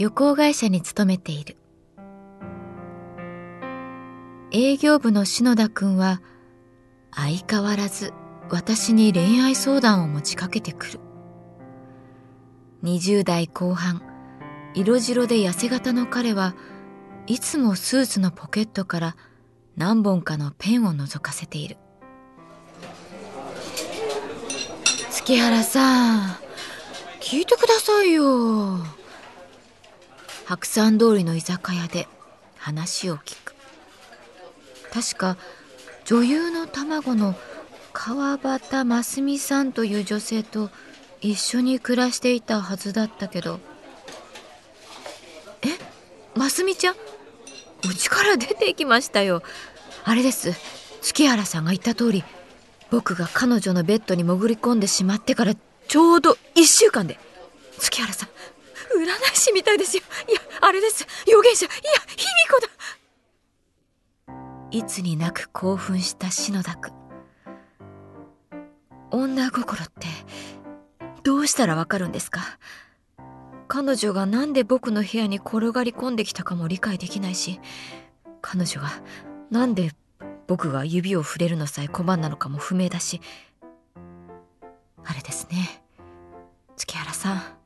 旅行会社に勤めている。営業部の篠田君は相変わらず私に恋愛相談を持ちかけてくる。20代後半色白で痩せ型の彼はいつもスーツのポケットから何本かのペンを覗かせている。月原さん聞いてくださいよ。白山通りの居酒屋で話を聞く。確か女優の卵の川端真澄さんという女性と一緒に暮らしていたはずだったけど。え？真澄ちゃん？うちから出て行きましたよ。あれです。月原さんが言った通り僕が彼女のベッドに潜り込んでしまってからちょうど1週間で。月原さん占い師みたいですよ。いやあれです。預言者。いや卑弥呼だ。いつになく興奮した篠田君女心ってどうしたらわかるんですか？彼女がなんで僕の部屋に転がり込んできたかも理解できないし彼女がなんで僕が指を触れるのさえ拒んだのかも不明だし。あれですね。月原さん。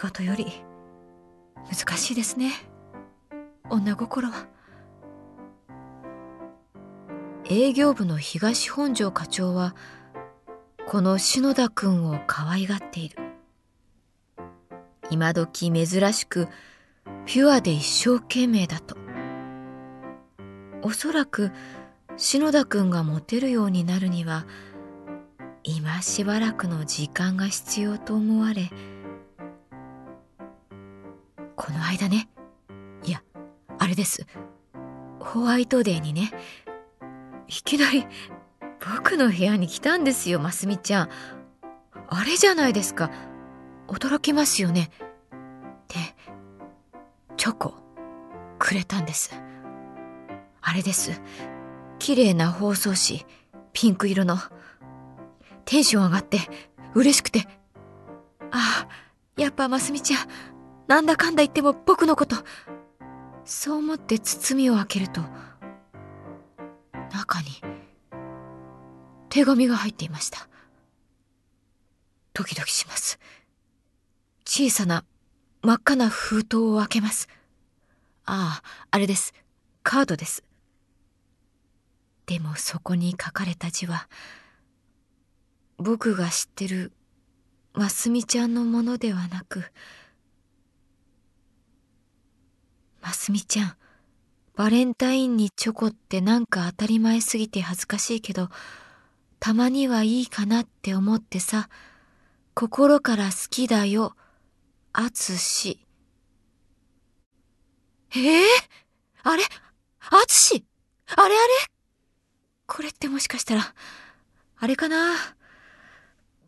仕事より難しいですね。女心は。営業部の東本庄課長はこの篠田君を可愛がっている。今時珍しくピュアで一生懸命だと。おそらく篠田君がモテるようになるには今しばらくの時間が必要と思われ間ね。いやあれです。ホワイトデーにね。いきなり僕の部屋に来たんですよますみちゃん。あれじゃないですか。驚きますよね。でチョコくれたんです。あれです。綺麗な包装紙ピンク色の。テンション上がって嬉しくて。ああやっぱますみちゃん。なんだかんだ言っても僕のこと。そう思って包みを開けると中に手紙が入っていました。ドキドキします。小さな真っ赤な封筒を開けます。あああれです。カードです。でもそこに書かれた字は僕が知ってるますみちゃんのものではなくますみちゃんバレンタインにチョコってなんか当たり前すぎて恥ずかしいけどたまにはいいかなって思ってさ心から好きだよ。あつしええー、あれ？あつしあれあれ？これってもしかしたら、あれかな？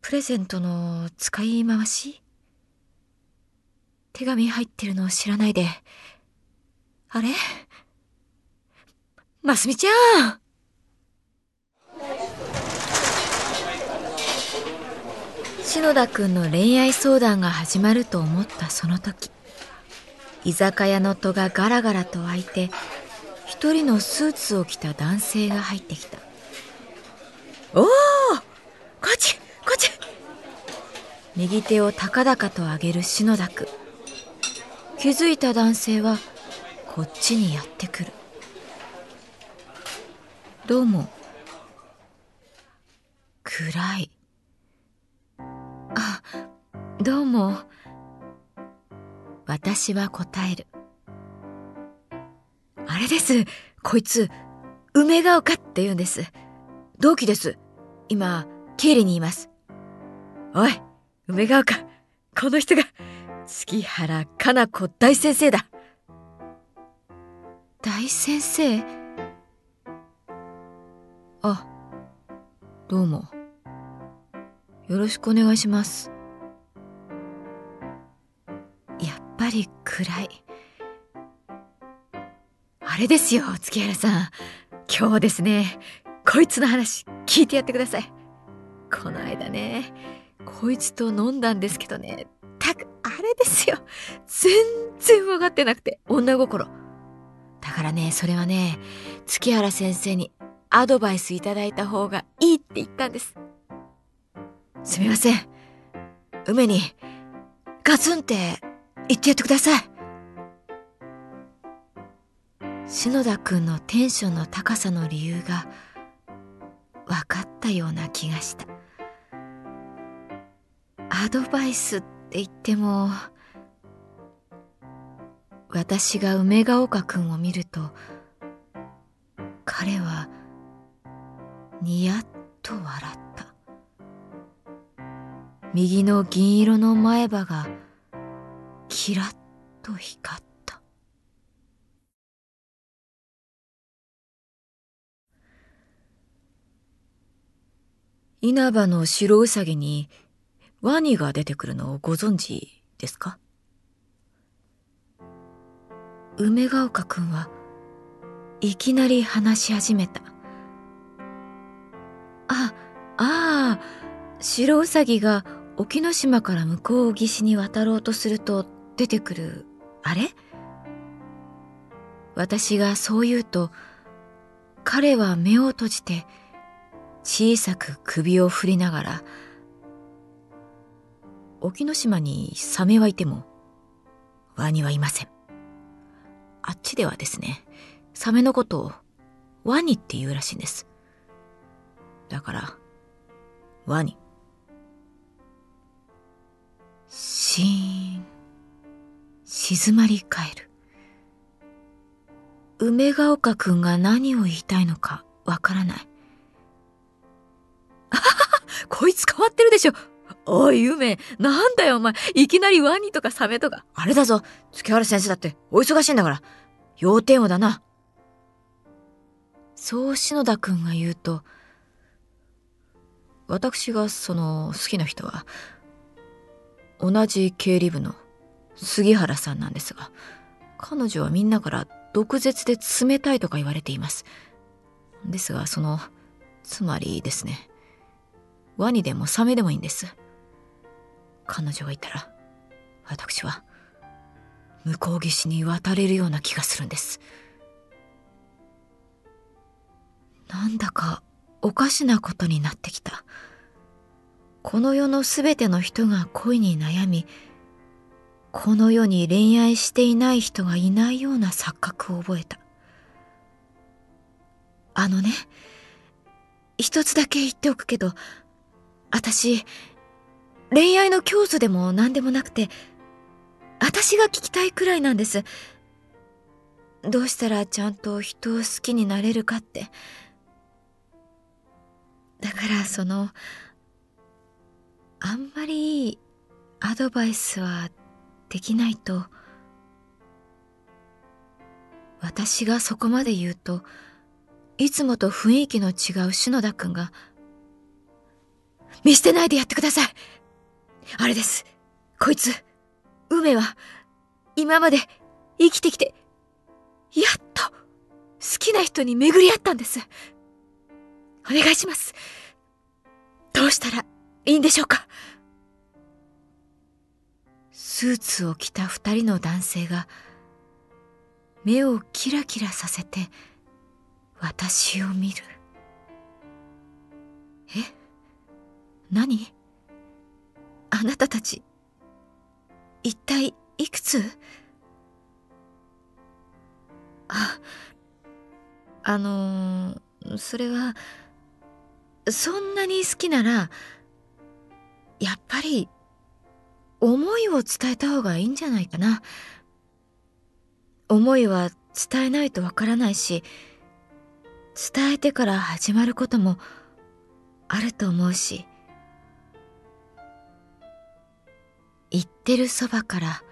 プレゼントの使い回し？手紙入ってるのを知らないで。あれ？ますみちゃん。篠田くんの恋愛相談が始まると思ったその時。居酒屋の戸がガラガラと開いて一人のスーツを着た男性が入ってきた。おおこっちこっち！右手を高々と上げる篠田君気づいた男性はこっちにやってくる。どうも。暗い。あどうも。私は答える。あれです。こいつ梅ヶ丘って言うんです。同期です。今経理にいます。おい梅ヶ丘。この人が月原かな子大先生だ。大先生。あどうも。よろしくお願いします。やっぱり暗い。あれですよ月原さん。今日ですねこいつの話聞いてやってください。この間ねこいつと飲んだんですけどね。たくあれですよ。全然分かってなくて女心。だからねそれはね月原先生にアドバイスいただいた方がいいって言ったんです。すみません。梅にガツンって言ってやってください。篠田君のテンションの高さの理由が分かったような気がした。アドバイスって言っても私が梅ヶ丘君を見ると彼はニヤッと笑った。右の銀色の前歯がキラッと光った。稲葉の白うさぎにワニが出てくるのをご存知ですか？梅ヶ丘くんはいきなり話し始めた。あ、ああ、白うさぎが沖ノ島から向こう岸に渡ろうとすると出てくる、あれ？私がそう言うと、彼は目を閉じて小さく首を振りながら、沖ノ島にサメはいても、ワニはいません。あっちではですね、サメのことをワニって言うらしいんです。だから、ワニ。シーン。静まり返る。梅ヶ丘くんが何を言いたいのかわからない。あははこいつ変わってるでしょおい、梅、なんだよ、お前。いきなりワニとかサメとか。あれだぞ。月原先生だって、お忙しいんだから。要点をだな。そう篠田くんが言うと、私がその好きな人は、同じ経理部の杉原さんなんですが、彼女はみんなから毒舌で冷たいとか言われています。ですが、その、つまりですね、ワニでもサメでもいいんです。彼女がいたら、私は、向こう岸に渡れるような気がするんです。なんだかおかしなことになってきた。この世のすべての人が恋に悩み、この世に恋愛していない人がいないような錯覚を覚えた。あのね、一つだけ言っておくけど、私、恋愛の教祖でも何でもなくて、私が聞きたいくらいなんです。どうしたらちゃんと人を好きになれるかって。だからその、あんまりいいアドバイスはできないと、私がそこまで言うと、いつもと雰囲気の違う篠田くんが、見捨てないでやってください。あれです。こいつ、梅は、今まで生きてきて、やっと、好きな人に巡り合ったんです。お願いします。どうしたらいいんでしょうか？スーツを着た二人の男性が、目をキラキラさせて、私を見る。え？何？あなたたち、一体いくつ？あ、あのー、それは、そんなに好きなら、やっぱり、思いを伝えた方がいいんじゃないかな。思いは伝えないとわからないし、伝えてから始まることもあると思うし、言ってるそばから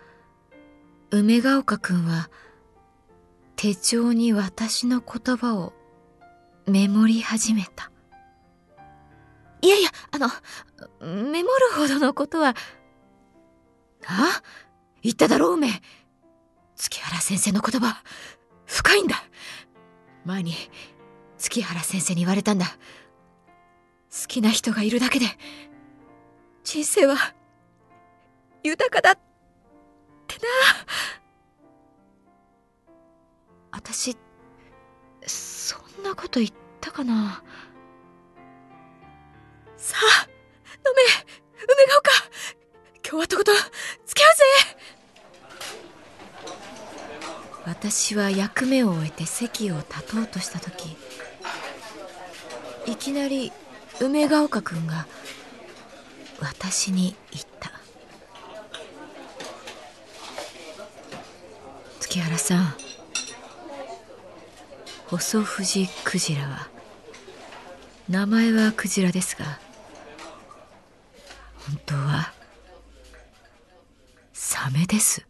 梅ヶ丘くんは手帳に私の言葉をメモり始めた。いやいや、あの、メモるほどのことは、あ？言っただろう、梅。月原先生の言葉、深いんだ。前に、月原先生に言われたんだ。好きな人がいるだけで、人生は、豊かだってな。私そんなこと言ったかな。さあ飲め梅ヶ丘今日はとことん付き合うぜ。私は役目を終えて席を立とうとした時いきなり梅ヶ丘君が私に言った月原さん。細藤クジラは。名前はクジラですが。本当はサメです。